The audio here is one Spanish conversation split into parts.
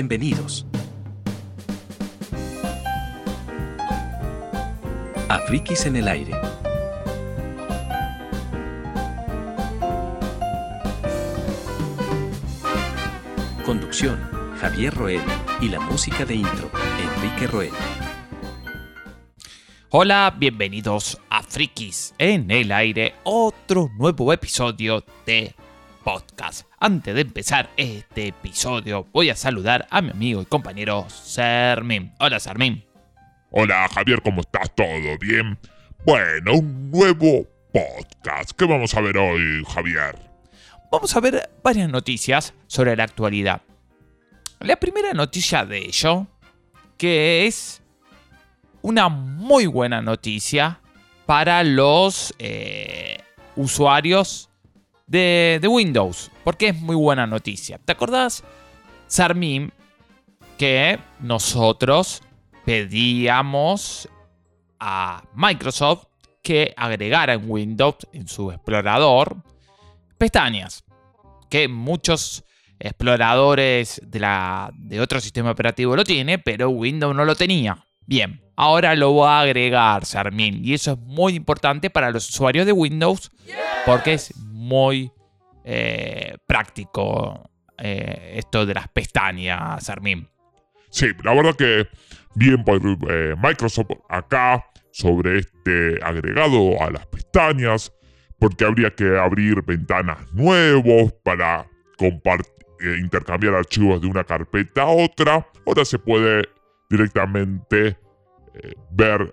Bienvenidos. A Frikis en el aire. Conducción, Javier Roel y la música de intro, Enrique Roel. Hola, bienvenidos a Frikis en el aire, otro nuevo episodio de podcast. Antes de empezar este episodio, voy a saludar a mi amigo y compañero Sermin. Hola, Sermin. Hola, Javier, ¿cómo estás? ¿Todo bien? Bueno, un nuevo podcast. ¿Qué vamos a ver hoy, Javier? Vamos a ver varias noticias sobre la actualidad. La primera noticia de ello, que es una muy buena noticia para los eh, usuarios de, Windows, porque es muy buena noticia. ¿Te acordás, Sarmin, que nosotros pedíamos a Microsoft que agregara en Windows, en su explorador, pestañas? Que muchos exploradores de, la, de otro sistema operativo lo tiene, pero Windows no lo tenía. Bien, ahora lo voy a agregar, Sarmin. Y eso es muy importante para los usuarios de Windows porque es muy eh, práctico eh, esto de las pestañas, Armin. Sí, la verdad que bien por eh, Microsoft acá sobre este agregado a las pestañas, porque habría que abrir ventanas nuevos para intercambiar archivos de una carpeta a otra. Ahora se puede directamente ver,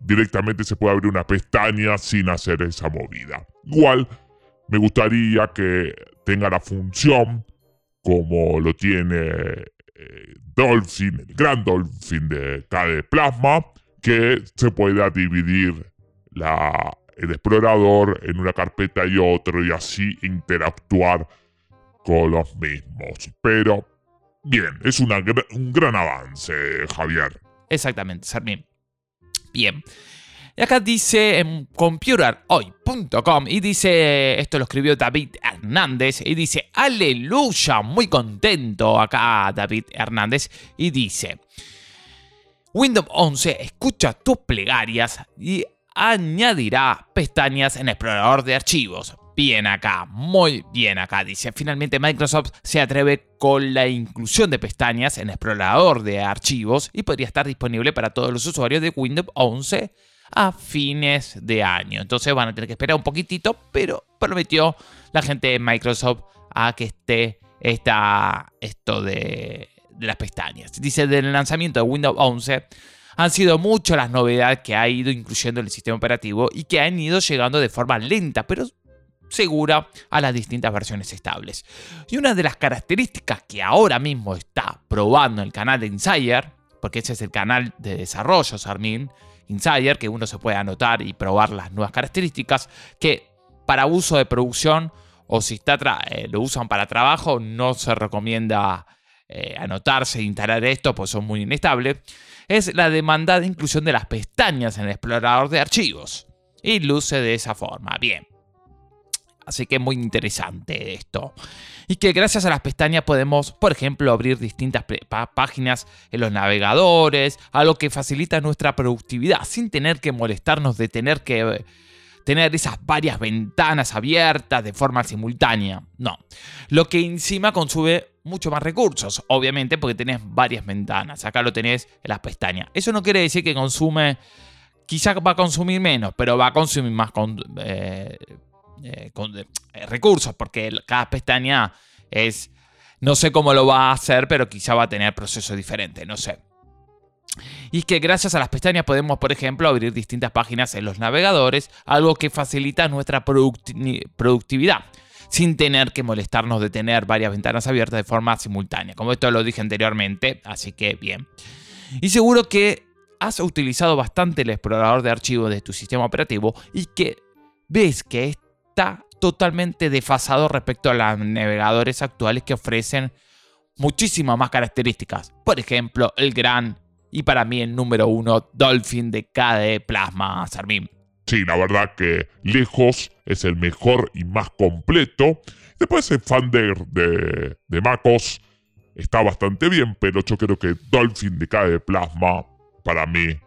directamente se puede abrir una pestaña sin hacer esa movida. Igual me gustaría que tenga la función como lo tiene eh, Dolphin, el gran Dolphin de KDE Plasma, que se pueda dividir la, el explorador en una carpeta y otro y así interactuar con los mismos. Pero bien, es un gran avance, Javier. Exactamente, Sarmin. Bien. Y acá dice en computerhoy.com y dice, esto lo escribió David Hernández y dice, aleluya, muy contento acá David Hernández y dice, Windows 11 escucha tus plegarias y añadirá pestañas en explorador de archivos. Bien acá, muy bien acá, dice. Finalmente Microsoft se atreve con la inclusión de pestañas en explorador de archivos y podría estar disponible para todos los usuarios de Windows 11 a fines de año. Entonces van a tener que esperar un poquitito, pero prometió la gente de Microsoft a que esté esta, esto de, las pestañas. Dice, del lanzamiento de Windows 11 han sido muchas las novedades que ha ido incluyendo el sistema operativo y que han ido llegando de forma lenta, pero segura a las distintas versiones estables. Y una de las características que ahora mismo está probando el canal de Insider, porque ese es el canal de desarrollo, Sarmin, Insider, que uno se puede anotar y probar las nuevas características, que para uso de producción o si está eh, lo usan para trabajo, no se recomienda eh, anotarse e instalar esto, pues son muy inestables, es la demanda inclusión de las pestañas en el explorador de archivos. Y luce de esa forma. Bien. Así que muy interesante esto. Y que gracias a las pestañas podemos, por ejemplo, abrir distintas páginas en los navegadores, algo que facilita nuestra productividad sin tener que molestarnos de tener que eh, tener esas varias ventanas abiertas de forma simultánea. No. Lo que encima consume mucho más recursos, obviamente porque tenés varias ventanas. Acá lo tenés en las pestañas. Eso no quiere decir que consume, quizás va a consumir menos, pero va a consumir más con, eh, eh, con, eh, recursos, porque cada pestaña es, no sé cómo lo va a hacer, pero quizá va a tener procesos diferentes, no sé. Y es que gracias a las pestañas podemos, por ejemplo, abrir distintas páginas en los navegadores, algo que facilita nuestra productividad, sin tener que molestarnos de tener varias ventanas abiertas de forma simultánea, como esto lo dije anteriormente, así que bien. Y seguro que has utilizado bastante el explorador de archivos de tu sistema operativo y que ves que está totalmente desfasado respecto a los navegadores actuales que ofrecen muchísimas más características. Por ejemplo, el gran y para mí el número uno Dolphin de KDE Plasma Sarmin. Sí, la verdad que lejos es el mejor y más completo. Después el fan de, de, MacOS está bastante bien, pero yo creo que Dolphin de de Plasma, para mí,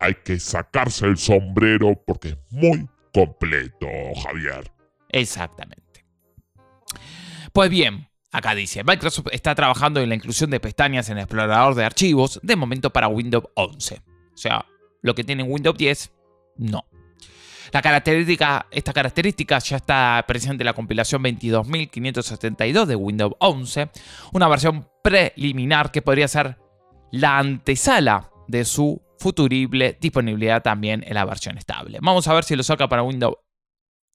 hay que sacarse el sombrero porque es muy completo, Javier. Exactamente. Pues bien, acá dice, Microsoft está trabajando en la inclusión de pestañas en el explorador de archivos, de momento para Windows 11. O sea, lo que tiene Windows 10, no. La característica, esta característica ya está presente en la compilación 22.572 de Windows 11, una versión preliminar que podría ser la antesala de su futurible disponibilidad también en la versión estable. Vamos a ver si lo saca para Windows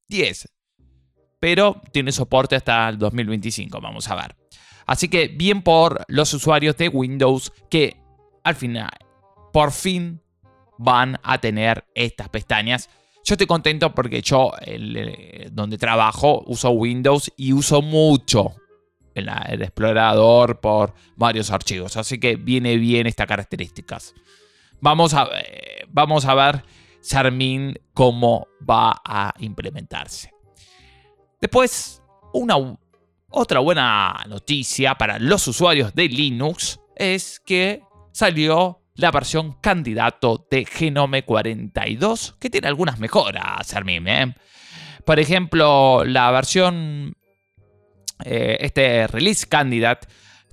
10, pero tiene soporte hasta el 2025, vamos a ver. Así que bien por los usuarios de Windows que al final, por fin, van a tener estas pestañas yo estoy contento porque yo, donde trabajo, uso Windows y uso mucho el, explorador por varios archivos. Así que viene bien estas características. Vamos a, eh, vamos a ver, Charmin, cómo va a implementarse. Después, una, otra buena noticia para los usuarios de Linux es que salió la versión candidato de Genome 42, que tiene algunas mejoras, Armin. ¿eh? Por ejemplo, la versión, eh, este release candidate,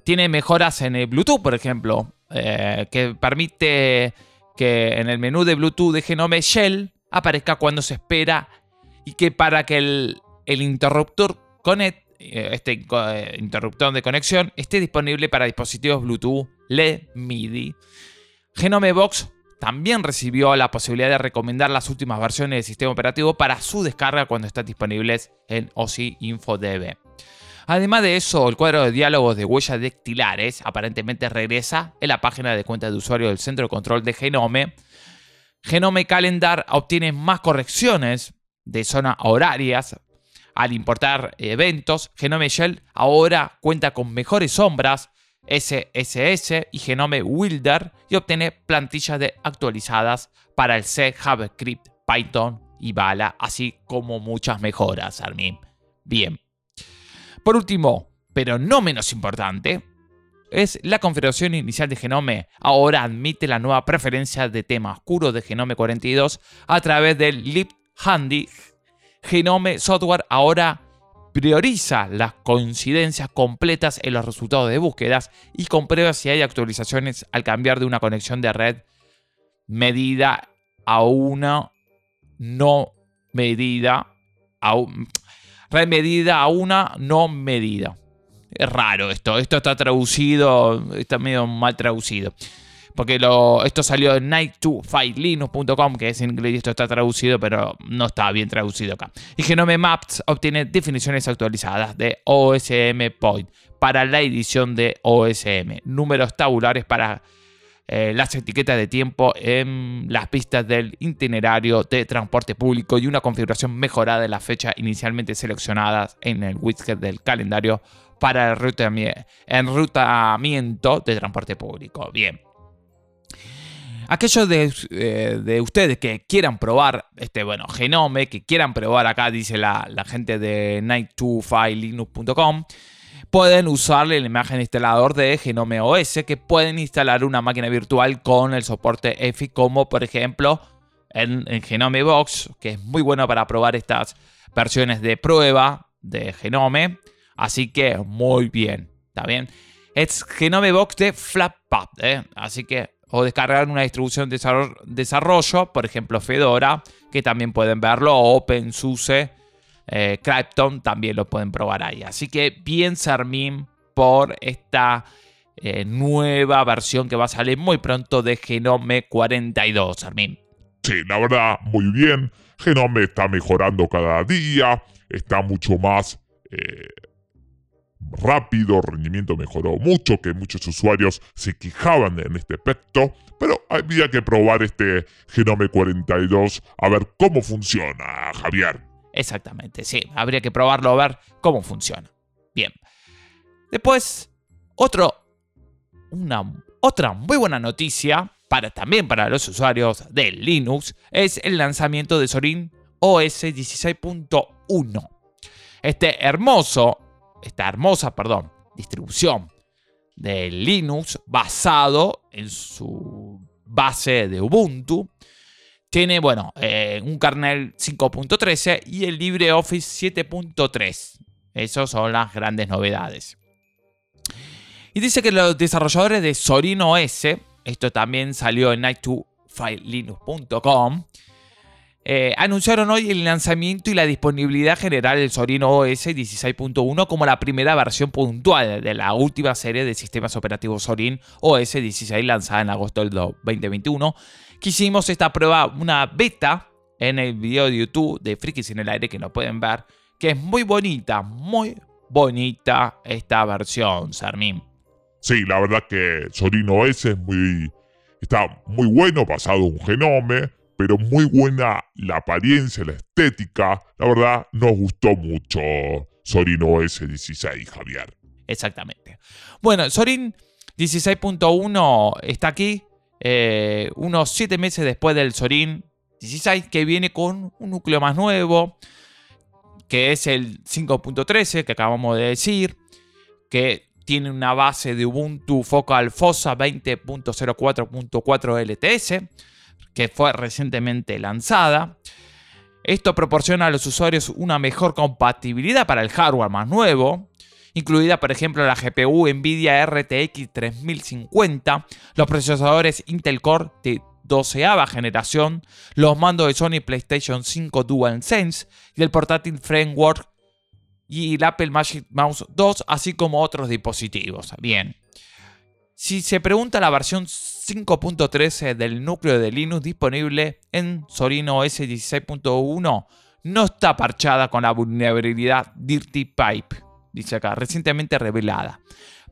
tiene mejoras en el Bluetooth, por ejemplo, eh, que permite que en el menú de Bluetooth de Genome Shell aparezca cuando se espera y que para que el, interruptor connect, este interruptor de conexión esté disponible para dispositivos Bluetooth LED MIDI. Genome Box también recibió la posibilidad de recomendar las últimas versiones del sistema operativo para su descarga cuando están disponibles en OSI InfoDB. Además de eso, el cuadro de diálogos de huellas dactilares aparentemente regresa en la página de cuenta de usuario del centro de control de Genome. Genome Calendar obtiene más correcciones de zona horarias al importar eventos. Genome Shell ahora cuenta con mejores sombras SSS y Genome Wilder y obtiene plantillas de actualizadas para el C, JavaScript, Python y Bala, así como muchas mejoras, Armin. Bien. Por último, pero no menos importante, es la configuración inicial de Genome. Ahora admite la nueva preferencia de tema oscuro de Genome 42 a través del Lip Handy. Genome Software ahora prioriza las coincidencias completas en los resultados de búsquedas y comprueba si hay actualizaciones al cambiar de una conexión de red medida a una no medida a red medida a una no medida. Es raro esto, esto está traducido, está medio mal traducido porque lo, esto salió en night2filelinux.com, que es en inglés y esto está traducido, pero no está bien traducido acá. Y Genome Maps obtiene definiciones actualizadas de OSM Point para la edición de OSM, números tabulares para eh, las etiquetas de tiempo en las pistas del itinerario de transporte público y una configuración mejorada de las fechas inicialmente seleccionadas en el widget del calendario para el enrutamiento de transporte público. Bien, Aquellos eh, de, ustedes que quieran probar este, bueno, Genome, que quieran probar acá, dice la, gente de night2filelinux.com, pueden usarle la imagen instalador de Genome OS, que pueden instalar una máquina virtual con el soporte EFI, como por ejemplo en, en Genome Box, que es muy bueno para probar estas versiones de prueba de Genome. Así que muy bien, ¿está bien? Es Genome Box de Flatpak, ¿eh? así que o descargar una distribución de desarrollo, por ejemplo Fedora, que también pueden verlo, o OpenSUSE, eh, Crypton, también lo pueden probar ahí. Así que bien Sarmin por esta eh, nueva versión que va a salir muy pronto de Genome 42, Sarmin. Sí, la verdad, muy bien. Genome está mejorando cada día, está mucho más eh, rápido, rendimiento mejoró mucho, que muchos usuarios se quejaban en este aspecto, pero había que probar este Genome 42 a ver cómo funciona, Javier. Exactamente, sí, habría que probarlo a ver cómo funciona. Bien. Después, otra muy buena noticia para, también para los usuarios de Linux es el lanzamiento de Sorin OS 16.1. Este hermoso esta hermosa, perdón, distribución de Linux basado en su base de Ubuntu. Tiene, bueno, eh, un kernel 5.13 y el LibreOffice 7.3. Esas son las grandes novedades. Y dice que los desarrolladores de Zorin OS, esto también salió en night2filelinux.com, eh, anunciaron hoy el lanzamiento y la disponibilidad general del Zorin OS 16.1 como la primera versión puntual de la última serie de sistemas operativos Zorin OS 16 lanzada en agosto del 2021. Quisimos esta prueba, una beta, en el video de YouTube de Frikis en el aire que no pueden ver, que es muy bonita, muy bonita esta versión, Sarmin. Sí, la verdad que Zorin OS es muy, está muy bueno, basado en un genome pero muy buena la apariencia, la estética. La verdad, nos gustó mucho Sorin OS 16, Javier. Exactamente. Bueno, Sorin 16.1 está aquí, eh, unos 7 meses después del Sorin 16, que viene con un núcleo más nuevo, que es el 5.13 que acabamos de decir, que tiene una base de Ubuntu Focal Fossa 20.04.4 LTS que fue recientemente lanzada. Esto proporciona a los usuarios una mejor compatibilidad para el hardware más nuevo, incluida por ejemplo la GPU Nvidia RTX 3050, los procesadores Intel Core de 12 generación, los mandos de Sony PlayStation 5 DualSense y el portátil Framework y el Apple Magic Mouse 2, así como otros dispositivos. Bien. Si se pregunta la versión 5.13 del núcleo de Linux disponible en Sorino OS 16.1 no está parchada con la vulnerabilidad Dirty Pipe, dice acá, recientemente revelada.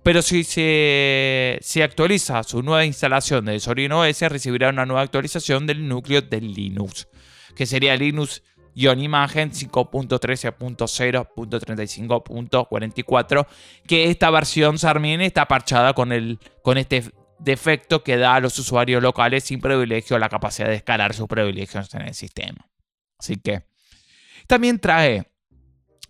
Pero si se, actualiza su nueva instalación de Sorino OS, recibirá una nueva actualización del núcleo de Linux, que sería Linux imagen 5.13.0.35.44 que esta versión Sarmin está parchada con, el, con este defecto que da a los usuarios locales sin privilegio la capacidad de escalar sus privilegios en el sistema. Así que también trae,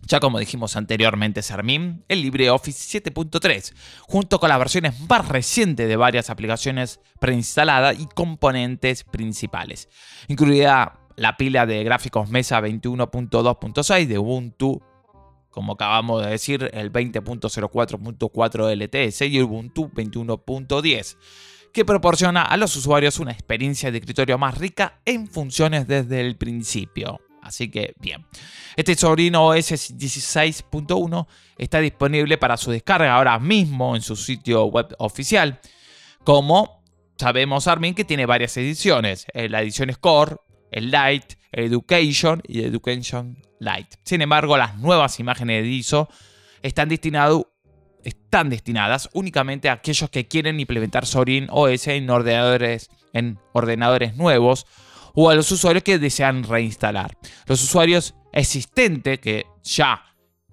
ya como dijimos anteriormente, Sermin, el LibreOffice 7.3, junto con las versiones más recientes de varias aplicaciones preinstaladas y componentes principales, incluida la pila de gráficos Mesa 21.2.6 de Ubuntu como acabamos de decir, el 20.04.4 LTS y Ubuntu 21.10, que proporciona a los usuarios una experiencia de escritorio más rica en funciones desde el principio. Así que bien. Este sobrino OS 16.1 está disponible para su descarga ahora mismo en su sitio web oficial. Como sabemos, Armin, que tiene varias ediciones. Eh, la edición Core, el Lite, Education y Education Lite. Sin embargo, las nuevas imágenes de ISO están, están destinadas únicamente a aquellos que quieren implementar Zorin OS en ordenadores, en ordenadores nuevos o a los usuarios que desean reinstalar. Los usuarios existentes que ya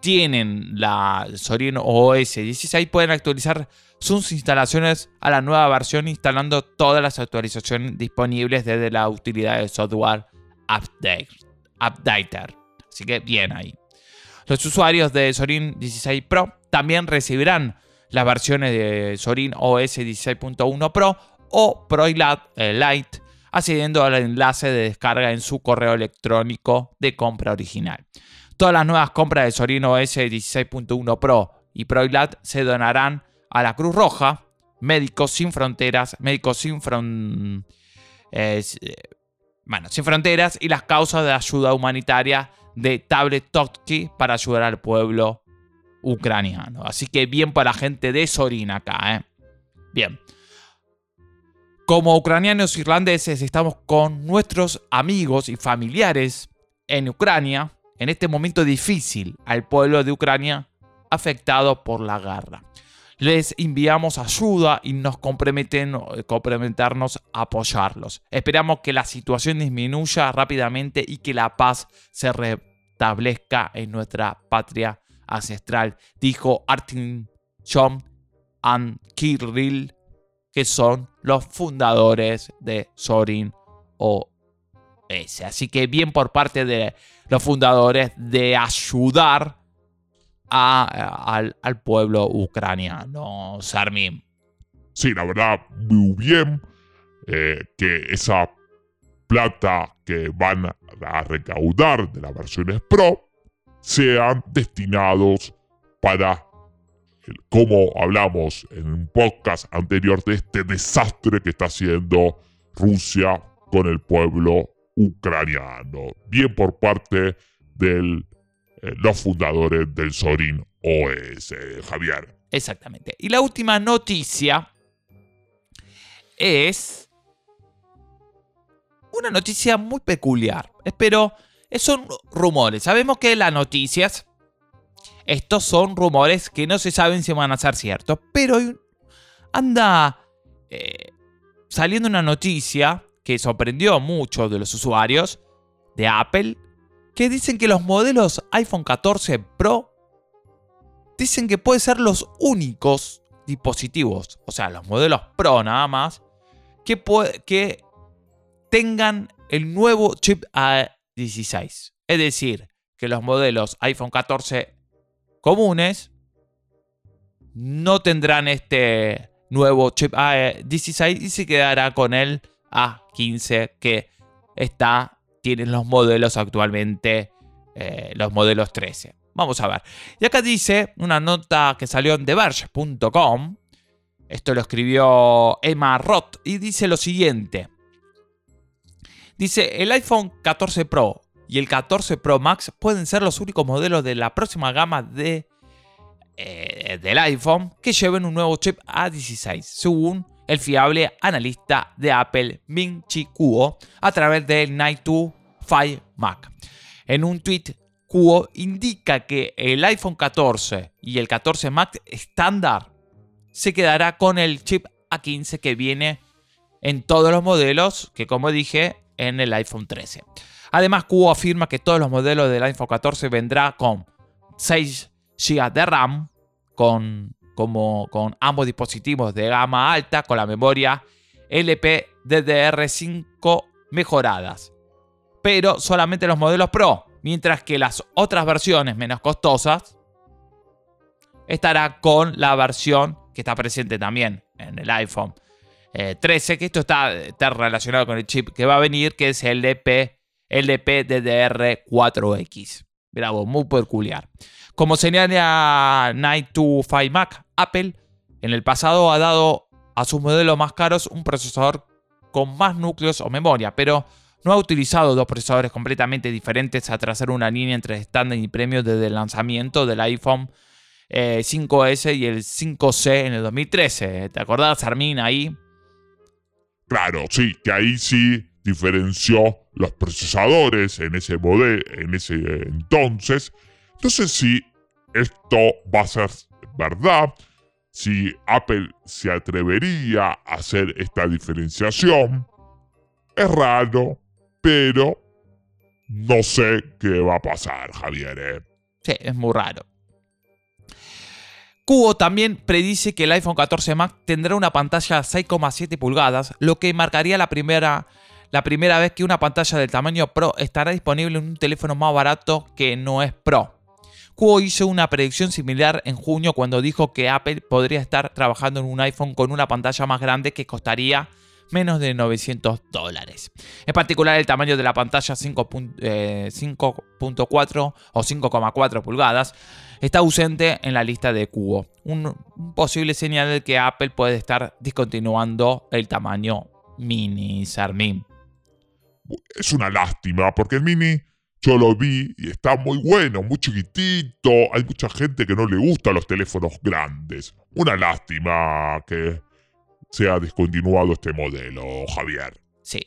tienen la Zorin OS 16 pueden actualizar sus instalaciones a la nueva versión instalando todas las actualizaciones disponibles desde la utilidad de software Update, Updater. Así que bien ahí. Los usuarios de Sorin 16 Pro también recibirán las versiones de Sorin OS 16.1 Pro o Pro eh, Lite accediendo al enlace de descarga en su correo electrónico de compra original. Todas las nuevas compras de Sorin OS 16.1 Pro y Pro se donarán a la Cruz Roja, Médicos Sin Fronteras, Médicos Sin Fronteras, eh, bueno, Sin Fronteras y las causas de ayuda humanitaria de Tablet Totsky para ayudar al pueblo ucraniano. Así que bien para la gente de Sorin acá, ¿eh? Bien. Como ucranianos irlandeses estamos con nuestros amigos y familiares en Ucrania en este momento difícil al pueblo de Ucrania afectado por la guerra les enviamos ayuda y nos comprometen, comprometernos a apoyarlos. Esperamos que la situación disminuya rápidamente y que la paz se restablezca en nuestra patria ancestral, dijo Artin John and Kirill, que son los fundadores de Sorin OS. Así que bien por parte de los fundadores de ayudar al, pueblo ucraniano, Sarmin. Sí, la verdad, muy bien eh, que esa plata que van a recaudar de las versiones Pro sean destinados para, como hablamos en un podcast anterior, de este desastre que está haciendo Rusia con el pueblo ucraniano. Bien por parte de eh, los fundadores del Sorin OS, Javier. Exactamente. Y la última noticia es una noticia muy peculiar. Espero, son rumores. Sabemos que las noticias, estos son rumores que no se saben si van a ser ciertos, pero anda eh, saliendo una noticia que sorprendió a muchos de los usuarios de Apple, que dicen que los modelos iPhone 14 Pro dicen que pueden ser los únicos dispositivos, o sea, los modelos Pro nada más, que, que tengan el nuevo chip A16. Es decir, que los modelos iPhone 14 comunes no tendrán este nuevo chip A16 y se quedará con el A15 que está, tienen los modelos actualmente, eh, los modelos 13. Vamos a ver. Y acá dice una nota que salió en TheVerge.com. Esto lo escribió Emma Roth y dice lo siguiente. Dice, el iPhone 14 Pro y el 14 Pro Max pueden ser los únicos modelos de la próxima gama de, eh, del iPhone que lleven un nuevo chip A16, según el fiable analista de Apple Ming Chi Kuo a través del Night 5 Mac. En un tweet, Kuo indica que el iPhone 14 y el 14 Max estándar se quedará con el chip A15 que viene en todos los modelos, que como dije en el iPhone 13. Además, Cubo afirma que todos los modelos del iPhone 14 vendrá con 6 GB de RAM, con, como, con ambos dispositivos de gama alta, con la memoria LPDDR5 mejoradas. Pero solamente los modelos Pro, mientras que las otras versiones menos costosas estará con la versión que está presente también en el iPhone 13, eh, que esto está, está, relacionado con el chip que va a venir, que es el DP, LPDDR4X. Bravo, muy peculiar. Como señala Night 5 Mac, Apple en el pasado ha dado a sus modelos más caros un procesador con más núcleos o memoria, pero no ha utilizado dos procesadores completamente diferentes a trazar una línea entre estándar y premium desde el lanzamiento del iPhone 5S eh, y el 5C en el 2013. ¿Te acordás, Armin, ahí? Claro, sí, que ahí sí diferenció los procesadores en ese modelo, en ese entonces. Entonces, si esto va a ser verdad, si Apple se atrevería a hacer esta diferenciación, es raro, pero no sé qué va a pasar, Javier. ¿eh? Sí, es muy raro. Cubo también predice que el iPhone 14 Max tendrá una pantalla 6,7 pulgadas, lo que marcaría la primera, la primera vez que una pantalla del tamaño Pro estará disponible en un teléfono más barato que no es Pro. Cubo hizo una predicción similar en junio cuando dijo que Apple podría estar trabajando en un iPhone con una pantalla más grande que costaría menos de 900 dólares. En particular, el tamaño de la pantalla 5.4 eh, o 5,4 pulgadas está ausente en la lista de cubo. Un, posible señal de que Apple puede estar discontinuando el tamaño mini Sarmin. Es una lástima porque el mini yo lo vi y está muy bueno, muy chiquitito. Hay mucha gente que no le gusta los teléfonos grandes. Una lástima que se ha descontinuado este modelo, Javier. Sí.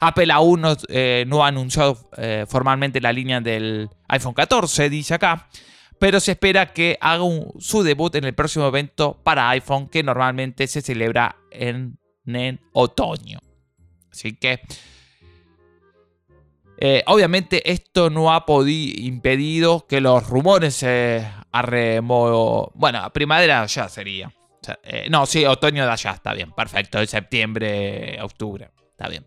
Apple aún no, eh, ha anunciado eh, formalmente la línea del iPhone 14, dice acá, pero se espera que haga su debut en el próximo evento para iPhone que normalmente se celebra en, otoño. Así que, eh, obviamente, esto no ha impedido que los rumores se arremo... Bueno, primavera ya sería. Eh, no, sí, otoño de allá, está bien, perfecto. Septiembre, octubre, está bien.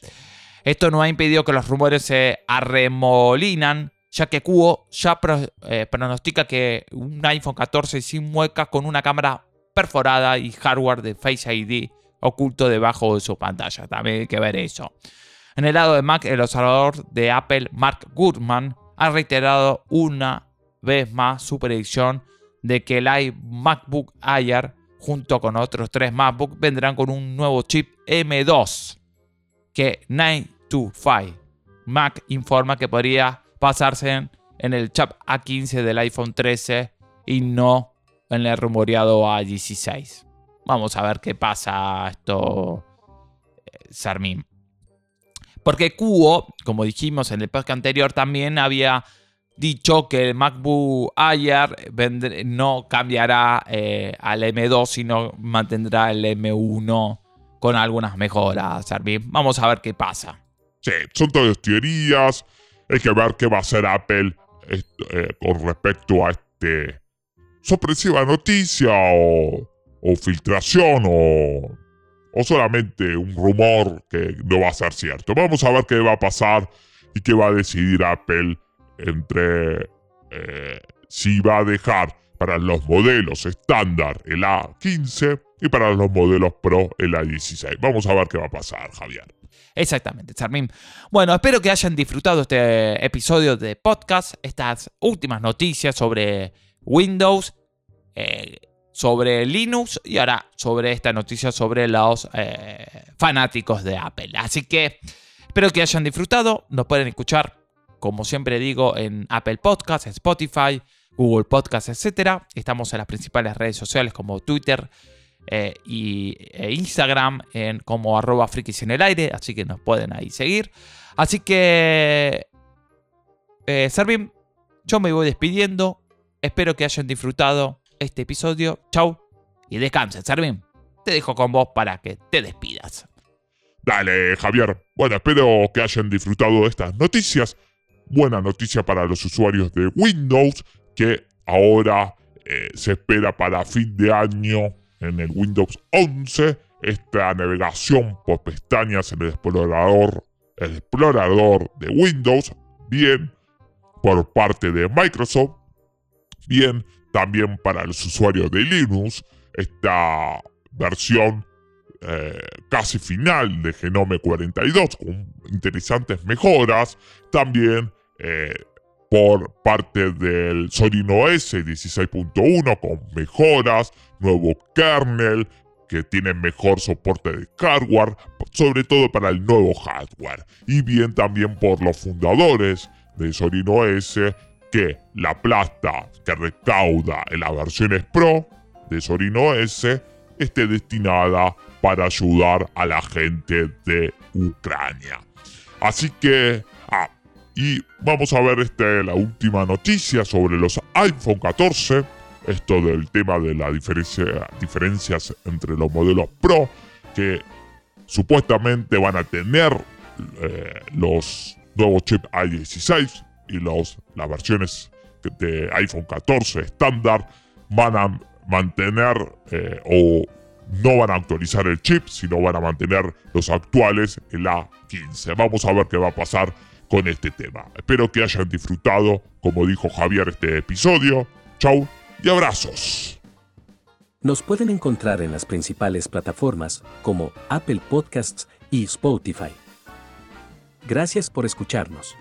Esto no ha impedido que los rumores se arremolinan ya que Cubo ya eh, pronostica que un iPhone 14 sin mueca con una cámara perforada y hardware de Face ID oculto debajo de su pantalla. También hay que ver eso. En el lado de Mac, el observador de Apple, Mark Gurman, ha reiterado una vez más su predicción de que el MacBook Air, junto con otros tres MacBook, vendrán con un nuevo chip M2 que 925 Mac informa que podría pasarse en, el chip A15 del iPhone 13 y no en el rumoreado A16. Vamos a ver qué pasa esto, eh, Sarmin. Porque Cubo, como dijimos en el podcast anterior, también había dicho que el MacBook Air no cambiará eh, al M2, sino mantendrá el M1 con algunas mejoras, Sarmin. Vamos a ver qué pasa. Sí, son todas teorías. Hay que ver qué va a hacer Apple eh, con respecto a este sorpresiva noticia o, filtración o, o solamente un rumor que no va a ser cierto. Vamos a ver qué va a pasar y qué va a decidir Apple entre eh, si va a dejar para los modelos estándar el A15 y para los modelos Pro el A16. Vamos a ver qué va a pasar, Javier. Exactamente, Charmín. Bueno, espero que hayan disfrutado este episodio de podcast, estas últimas noticias sobre Windows, eh, sobre Linux y ahora sobre esta noticia sobre los eh, fanáticos de Apple. Así que espero que hayan disfrutado. Nos pueden escuchar, como siempre digo, en Apple Podcasts, Spotify, Google Podcasts, etc. Estamos en las principales redes sociales como Twitter, eh, y e Instagram en como arroba frikis en el aire, así que nos pueden ahí seguir. Así que, eh, Servim, yo me voy despidiendo. Espero que hayan disfrutado este episodio. Chau y descansen, Servim. Te dejo con vos para que te despidas. Dale, Javier. Bueno, espero que hayan disfrutado de estas noticias. Buena noticia para los usuarios de Windows que ahora eh, se espera para fin de año en el Windows 11 esta navegación por pestañas en el explorador, el explorador de Windows, bien por parte de Microsoft, bien también para los usuarios de Linux, esta versión eh, casi final de Genome 42 con interesantes mejoras, también eh, por parte del Sorino OS 16.1 con mejoras, nuevo kernel que tiene mejor soporte de hardware, sobre todo para el nuevo hardware. Y bien también por los fundadores de Sorino OS que la plata que recauda en las versiones Pro de Sorino OS esté destinada para ayudar a la gente de Ucrania. Así que y vamos a ver este, la última noticia sobre los iPhone 14. Esto del tema de las diferencias entre los modelos Pro que supuestamente van a tener eh, los nuevos chips i16 y los, las versiones de iPhone 14 estándar van a mantener eh, o no van a actualizar el chip, sino van a mantener los actuales, el A15. Vamos a ver qué va a pasar con este tema. Espero que hayan disfrutado, como dijo Javier, este episodio. Chau y abrazos. Nos pueden encontrar en las principales plataformas como Apple Podcasts y Spotify. Gracias por escucharnos.